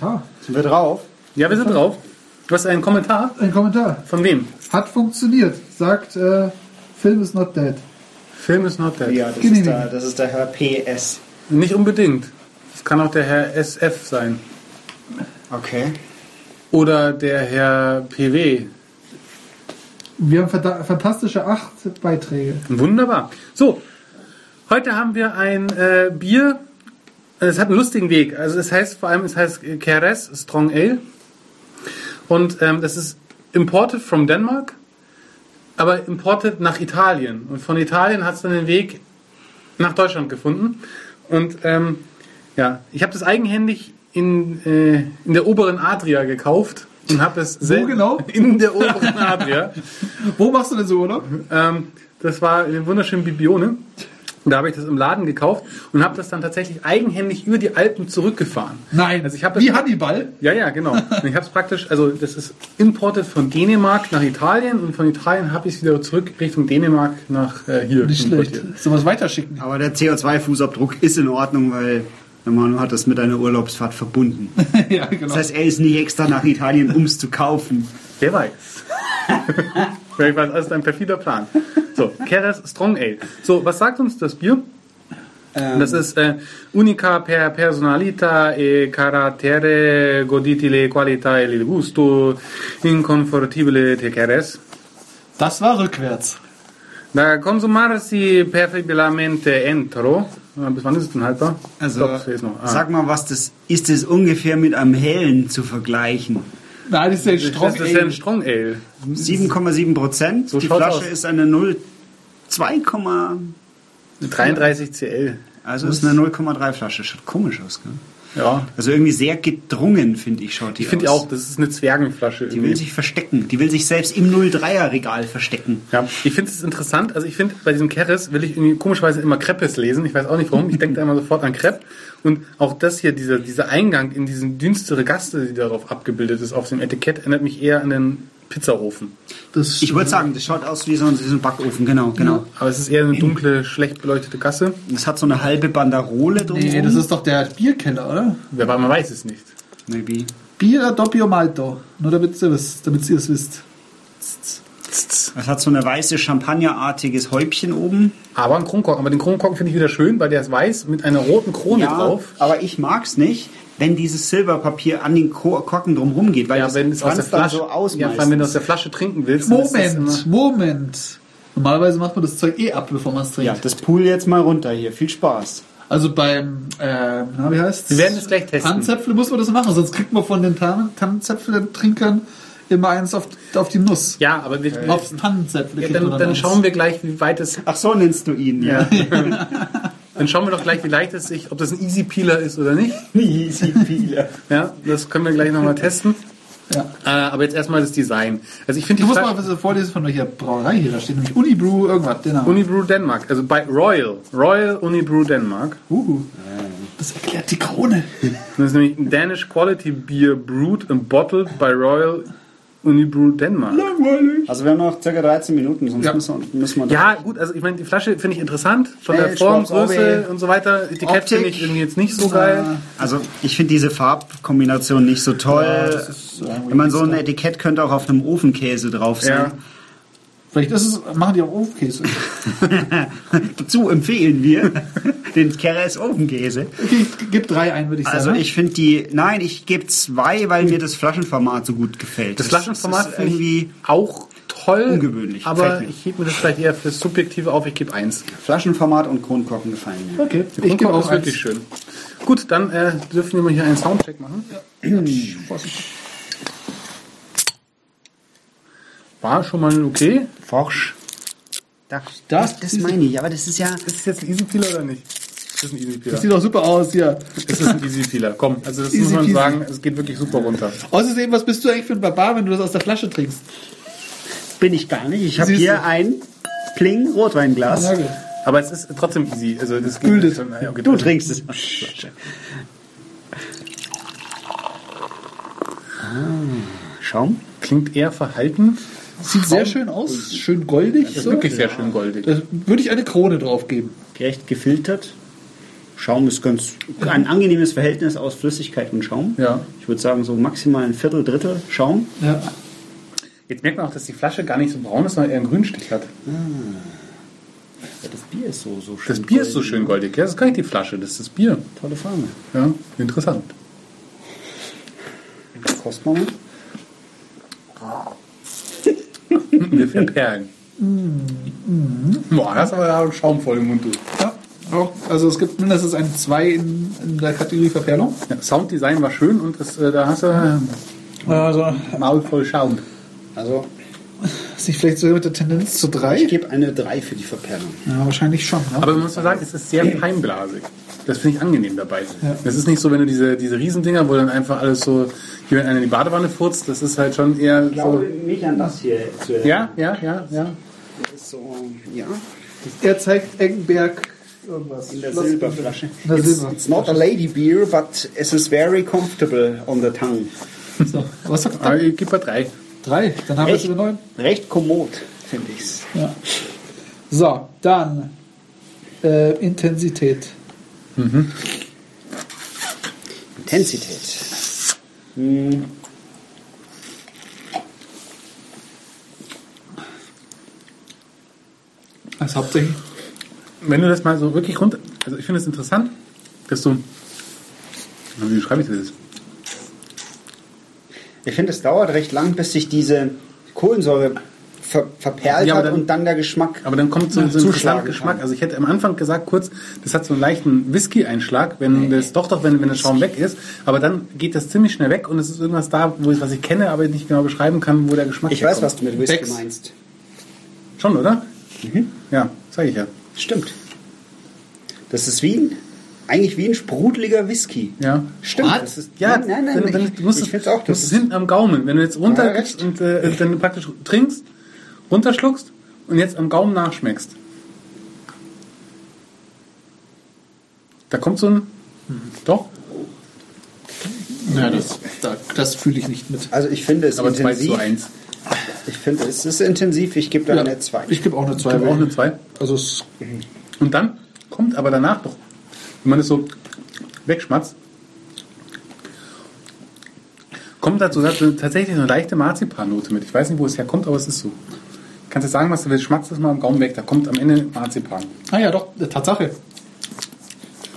Kommentar. Sind wir drauf? Ja, wir sind drauf. Du hast einen Kommentar? Ein Kommentar. Von wem? Hat funktioniert. Sagt, äh, Film is not dead. Film is not dead. Ja, das ist, der, das ist der Herr PS. Nicht unbedingt. Das kann auch der Herr SF sein. Okay. Oder der Herr PW. Wir haben fanta- fantastische acht Beiträge. Wunderbar. So, heute haben wir ein äh, Bier. Es hat einen lustigen Weg. Also es heißt vor allem, es heißt Keres Strong Ale. Und ähm, das ist imported from Denmark, aber imported nach Italien. Und von Italien hat es dann den Weg nach Deutschland gefunden. Und ähm, ja, ich habe das eigenhändig in, äh, in der oberen Adria gekauft und habe es sel- genau? in der oberen Adria. Wo machst du denn so Urlaub? Ähm, das war in wunderschönen Bibione. Und da habe ich das im Laden gekauft und habe das dann tatsächlich eigenhändig über die Alpen zurückgefahren. Nein. Also ich habe Wie es- Hannibal? Ja, ja, genau. Und ich habe es praktisch, also das ist imported von Dänemark nach Italien und von Italien habe ich es wieder zurück Richtung Dänemark nach äh, hier. Nicht schlecht. importiert. Sollen wir es weiterschicken? Aber der CO2-Fußabdruck ist in Ordnung, weil der Manu hat das mit einer Urlaubsfahrt verbunden. ja, genau. Das heißt, er ist nicht extra nach Italien, um es zu kaufen. Wer weiß. Vielleicht war das alles ein perfider Plan. So, Keres Strong Ale. So, was sagt uns das Bier? Das ist äh, unica per personalità e carattere goditile qualità e il gusto inconfortibile te Keres. das war rückwärts. Da consumarsi perfettamente entro. Bis wann ist es denn haltbar? Also, noch. Ah. sag mal, was das ist es ungefähr mit einem hellen zu vergleichen? Nein, das ist das ein Ale. Strong Ale. 7,7 Prozent. So Die Flasche aus. ist eine 0, 2, 33 CL. also ist eine 0,3 Flasche. Schaut komisch aus, gell? Ja. Also irgendwie sehr gedrungen, finde ich, schaut die Ich finde auch, das ist eine Zwergenflasche. Die will sich verstecken. Die will sich selbst im 03er Regal verstecken. Ja, ich finde es interessant. Also ich finde, bei diesem Keres will ich irgendwie komischerweise immer Crepes lesen. Ich weiß auch nicht warum. Ich denke da immer sofort an Crepe. Und auch das hier, dieser, dieser Eingang in diesen dünstere Gaste, die darauf abgebildet ist, auf dem Etikett, erinnert mich eher an den Pizzaofen. Das Ich würde sagen, das schaut aus wie so ein, wie so ein Backofen, genau, genau. Aber es ist eher eine dunkle, schlecht beleuchtete Gasse. Das hat so eine halbe Banderole drum. nee, das ist doch der Bierkeller, oder? Wer man weiß es nicht. Maybe. Bier Doppio Malto. Nur damit ihr es wisst. Es hat so eine weiße Champagnerartiges Häubchen oben. Aber ein Kronkorken. Aber den Kronkorken finde ich wieder schön, weil der ist weiß mit einer roten Krone drauf. aber ich mag's nicht, wenn dieses Silberpapier an den Ko- Korken drumherum geht, weil Ja, das wenn es aus der Flasche, so aus ja, wenn du aus der Flasche trinken willst. dann ist das Moment, Moment. Normalerweise macht man das Zeug eh ab, bevor man es trinkt. Ja, das Pool jetzt mal runter hier. Viel Spaß. Also beim, äh, na, wie heißt Wir werden es gleich testen. Tannenzäpfle muss man das machen, sonst kriegt man von den Tannen- Tannenzäpfle-Trinkern immer eins auf, auf die Nuss. Ja, aber wir, Aufs Tannenzäpfle ja, dann, dann schauen wir gleich, wie weit es Ach so nennst du ihn, ja. Dann schauen wir doch gleich, wie leicht es sich, ob das ein Easy Peeler ist oder nicht. Easy Peeler. Ja, das können wir gleich nochmal testen. Ja. Äh, aber jetzt erstmal das Design. Also ich finde Du musst mal was vorlesen von welcher Brauerei hier. Da steht nämlich Unibrew irgendwas. Den. Unibrew Denmark, also bei Royal, Royal Unibrew Denmark. uh, das erklärt die Krone. Das ist nämlich ein Danish Quality Beer brewed and bottled by Royal Unibrew Denmark. Langweilig. Also wir haben noch ca. 13 Minuten, sonst Ja. müssen, wir, müssen wir da- Ja, gut, also ich meine, die Flasche finde ich interessant. Von der Hey, Form, Schwarz, Größe und so weiter. Etikett finde ich irgendwie jetzt nicht so geil. Also ich finde diese Farbkombination nicht so toll. das ist, äh, Wenn man so ein Etikett könnte auch auf einem Ofenkäse drauf Ja. sein. Vielleicht ist es, machen die auch Ofenkäse. Dazu empfehlen wir den Keres Ofenkäse. Okay, ich gebe drei ein, würde ich sagen. Also ich finde die, nein, ich gebe zwei, weil mir das Flaschenformat so gut gefällt. Das Flaschenformat ist finde irgendwie ich auch toll. ungewöhnlich. Aber ich hebe mir das vielleicht eher fürs Subjektive auf. Ich gebe eins. Flaschenformat und Kronkorken gefallen mir. Okay, Der ich gebe Kronkorken auch ist wirklich schön. Gut, dann äh, dürfen wir mal hier einen Soundcheck machen. War schon mal okay. Forsch. Das, Das das, das meine ich, aber das ist ja. Ist es jetzt ein Easy oder nicht? Das ist ein Easy Peeler. Das sieht doch super aus hier. Es ist ein Easy Peeler. Komm, also das Easy muss man peasy. sagen, es geht wirklich super runter. Außerdem, was bist du eigentlich für ein Barbar, wenn du das aus der Flasche trinkst? Bin ich gar nicht. Ich habe hier du. ein Pling Rotweinglas. Ja, gut. Aber es ist trotzdem easy. Also das geht Güldet. schon. Ja, okay. Du trinkst es. Ah, Schaum. Klingt eher verhalten. Sieht sehr schön aus, schön goldig. Das ist so. wirklich sehr schön goldig. Da würde ich eine Krone drauf geben. Gerecht gefiltert. Schaum ist ganz ein angenehmes Verhältnis aus Flüssigkeit und Schaum. Ja. Ich würde sagen, so maximal ein Viertel, Drittel Schaum. Ja. Jetzt merkt man auch, dass die Flasche gar nicht so braun ist, sondern eher einen Grünstich hat. Ja, das Bier ist so, so schön. Das Bier ist so schön goldig. Ja, das ist gar nicht die Flasche, das ist das Bier. Tolle Farbe. Ja, interessant. Kost mal. Wir verperlen. Boah, das ist aber Schaum voll im Mund. Du. ja. Auch, also es gibt mindestens ein 2 in, in der Kategorie Verperlung. Ja, Sounddesign war schön und das, äh, da hast du äh, Also Maul voll Schaum. Also, ist nicht vielleicht sogar mit der Tendenz zu ich 3? gebe eine 3 für die Verperlung. Ja, wahrscheinlich schon. Ne? Aber man muss mal sagen, es ist sehr feinblasig. Das finde ich angenehm dabei. Ja. Das ist nicht so, wenn du diese, diese Riesendinger, wo dann einfach alles so, hier wenn einer in die Badewanne furzt, das ist halt schon eher Ich glaube so. nicht an das hier zu Ja, ja, ja, ja. Das ist so, ja, er zeigt Eggenberg irgendwas. in der Schloss- Silberflasche. In der It's, Silber. it's not a lady beer, but it is very comfortable on the tongue. So, was sagt er? ich gebe mal drei. Drei. Dann haben wir es Recht, über neun. recht kommod, finde ich's. Ja. So, dann äh, Intensität. Intensität. Hm, Das hauptsächlich. Wenn du das mal so wirklich runter. Also ich finde es interessant, dass du. Wie schreibe ich das jetzt? Ich finde, es dauert recht lang, bis sich diese Kohlensäure ver verperlt Ja, hat dann- und dann der Geschmack. Aber dann kommt so, so ein interessanter Geschmack. kann. Also ich hätte am Anfang gesagt, kurz, das hat so einen leichten Whisky-Einschlag, wenn das doch doch, wenn, wenn der Schaum weg ist. Aber dann geht das ziemlich schnell weg und es ist irgendwas da, wo ich, was ich kenne, aber nicht genau beschreiben kann, wo der Geschmack Ich weiß, was du mit Whisky Becks. meinst. Schon, oder? Ja, sage ich ja. Stimmt. Das ist wie ein, eigentlich wie ein sprudeliger Whisky. Ja. Stimmt. Das ist, Ja, nein, nein, nein. wenn, wenn, ich du musst ich es, finde es auch. Das ist, hinten am Gaumen. Wenn du jetzt runter Ja, und äh, dann praktisch trinkst, runterschluckst und jetzt am Gaumen nachschmeckst. Da kommt so ein. Doch, Ja, das, da, das fühle ich nicht mit. also ich finde es aber 2 intensiv. zu 1. Ich finde es ist intensiv. Ich gebe da Ja, eine 2. Ich gebe auch eine 2. Ich habe auch eine 2. Also es, Und dann kommt aber danach doch, wenn man das so wegschmatzt, kommt dazu tatsächlich eine leichte Marzipannote mit. Ich weiß nicht, wo es herkommt, aber es ist so. Kannst du sagen, was du willst, schmatzt das mal am Gaumen weg, da kommt am Ende Marzipan. ah ja, doch, Tatsache.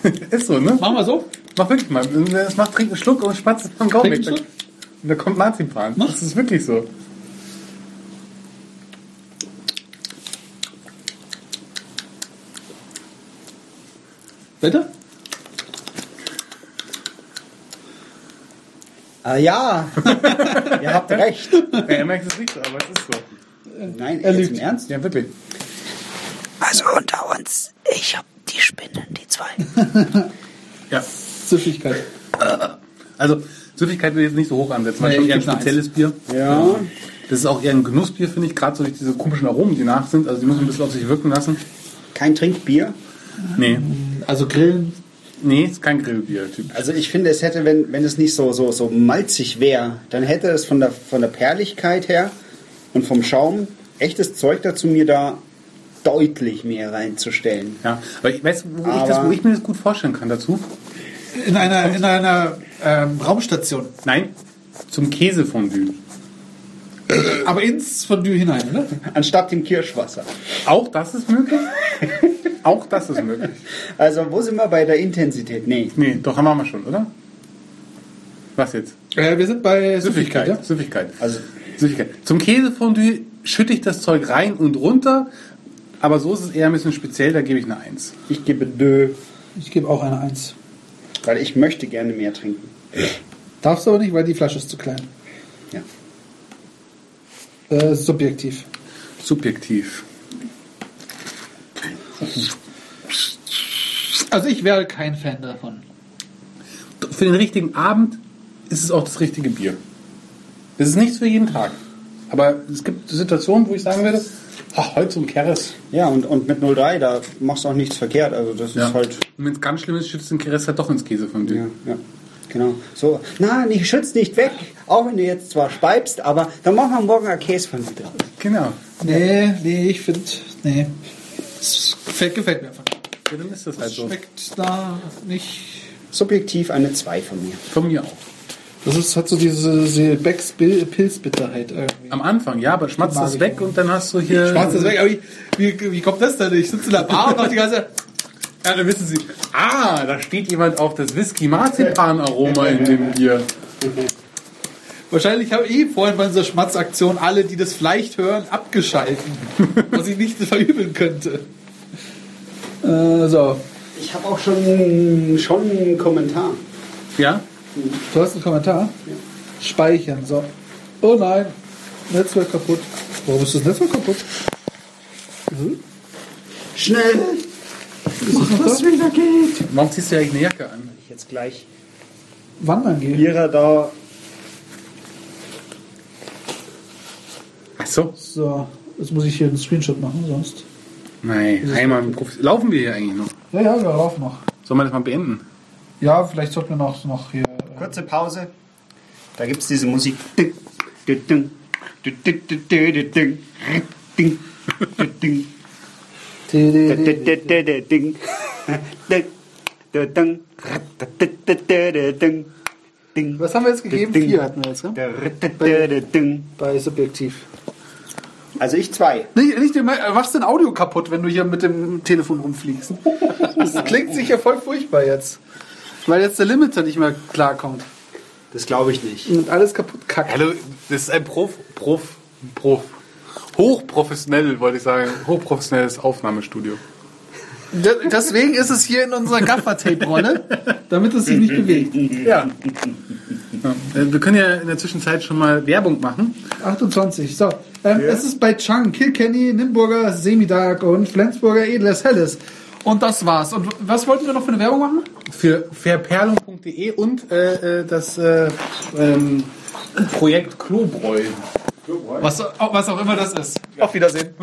ist so, ne? Machen wir so. Mach wirklich mal. Das macht, trink einen Schluck und schmatzt es am Gaumen Trink weg. und da kommt Marzipan. Mach. Das ist wirklich so. Weiter? Ah ja, ihr habt recht. Ja, er merkt es nicht so, aber es ist so. Nein, Er lügt. im Ernst? Ja, wirklich. Also unter uns, ich hab die Spinnen, die zwei. Ja. Süffigkeit. Also, Süffigkeit will ich jetzt nicht so hoch ansetzen, weil Nee, schon ich eher ein spezielles Bier. Ja. Das ist auch eher ein Genussbier, finde ich, gerade so durch diese komischen Aromen, die nach sind. Also die müssen ein bisschen auf sich wirken lassen. Kein Trinkbier. Nee, Also Grillen. nee, ist kein Grillbier. Typ. Also ich finde, es hätte, wenn, wenn es nicht so, so, so malzig wäre, dann hätte es von der, von der Perligkeit her und vom Schaum echtes Zeug dazu, mir da deutlich mehr reinzustellen. Ja, aber ich weiß, wo, ich Aber- das, wo ich mir das gut vorstellen kann dazu. In einer, in einer ähm, Raumstation. Nein, zum Käsefondue. Aber ins Fondue hinein, ne? Anstatt dem Kirschwasser. Auch das ist möglich. auch das ist möglich. Also wo sind wir bei der Intensität? Nee. Nee, doch haben wir schon, oder? Was jetzt? Äh, wir sind bei Süffigkeit, Süffigkeit. ja? Süffigkeit. Also Süffigkeit. Zum Käsefondue schütte ich das Zeug rein und runter, aber so ist es eher ein bisschen speziell, da gebe ich eine 1. ich gebe Dö, Ich gebe auch eine 1. weil ich möchte gerne mehr trinken. Darfst du aber nicht, weil die Flasche ist zu klein. Ja. Äh, subjektiv. Subjektiv. Also ich wäre kein Fan davon. Für den richtigen Abend ist es auch das richtige Bier. Das ist nichts für jeden Tag. Aber es gibt Situationen, wo ich sagen würde, ach, heute zum Keres. Ja, und, und mit 03, da machst du auch nichts verkehrt. Also das ist halt. Und wenn es ganz schlimm ist, schützt den Keres halt doch ins Käsefondue. Ja, ja. Genau. So, nein, ich schütze nicht weg, auch wenn du jetzt zwar speibst, aber dann machen wir morgen ein Käse von dir drauf. Genau. Nee, nee, ich finde, nee. Das gefällt, gefällt mir einfach. Ja, dann ist das halt so. Schmeckt da nicht. Subjektiv eine 2 von mir. Von mir auch. Das ist, hat so diese, diese Becks Pilzbitterheit irgendwie. Am Anfang, ja, aber schmatzt das weg und dann hast du hier. Schwarz ist weg, aber wie, wie, wie kommt das denn? Ich sitze in der Bar und mach die ganze Ja, dann wissen Sie. Ah, da steht jemand auf das Whisky-Marzipan-Aroma in dem Bier. Wahrscheinlich habe ich vorhin bei unserer Schmatzaktion alle, die das vielleicht hören, abgeschalten. was ich nicht verübeln könnte. Äh, so, Ich habe auch schon, schon einen Kommentar. Ja? du hast einen Kommentar? Speichern, so. Oh nein, Netzwerk kaputt. Warum ist das Netzwerk kaputt? Hm? Schnell! Das noch da? wieder geht! Warum ziehst du eigentlich eine Jacke an? Ich jetzt gleich Wandern gehen. Lira da. Ach so. So, jetzt muss ich hier einen Screenshot machen, sonst. Nein, einmal Laufen wir hier eigentlich noch? Ja, ja, wir laufen noch. Sollen wir das mal beenden? Ja, vielleicht sollten wir noch, noch hier. Kurze Pause. Da gibt es diese Musik. Was haben wir jetzt gegeben? Vier hatten wir jetzt, ne? Bei, bei Subjektiv. Also ich zwei. Nicht, nicht, du machst dein Audio kaputt, wenn du hier mit dem Telefon rumfliegst. Das klingt sicher voll furchtbar jetzt. Weil jetzt der Limiter nicht mehr klarkommt. Das glaube ich nicht. Und alles kaputt kackt. Hallo, das ist ein Prof, Prof, Prof. Hochprofessionell, wollte ich sagen. Hochprofessionelles Aufnahmestudio. De- Deswegen ist es hier in unserer Gaffer-Tape-Rolle, damit es sich nicht bewegt. Ja. ja. äh, Wir können ja in der Zwischenzeit schon mal Werbung machen. 28. So. Ähm, Es ist bei Chang, Kilkenny, Nimburger, Semidark und Flensburger Edles Helles. Und das war's. Und was wollten wir noch für eine Werbung machen? Für verperlung.de und äh, äh, das äh, ähm, Projekt Klobräu. Was, was auch immer das ist. Auf Wiedersehen.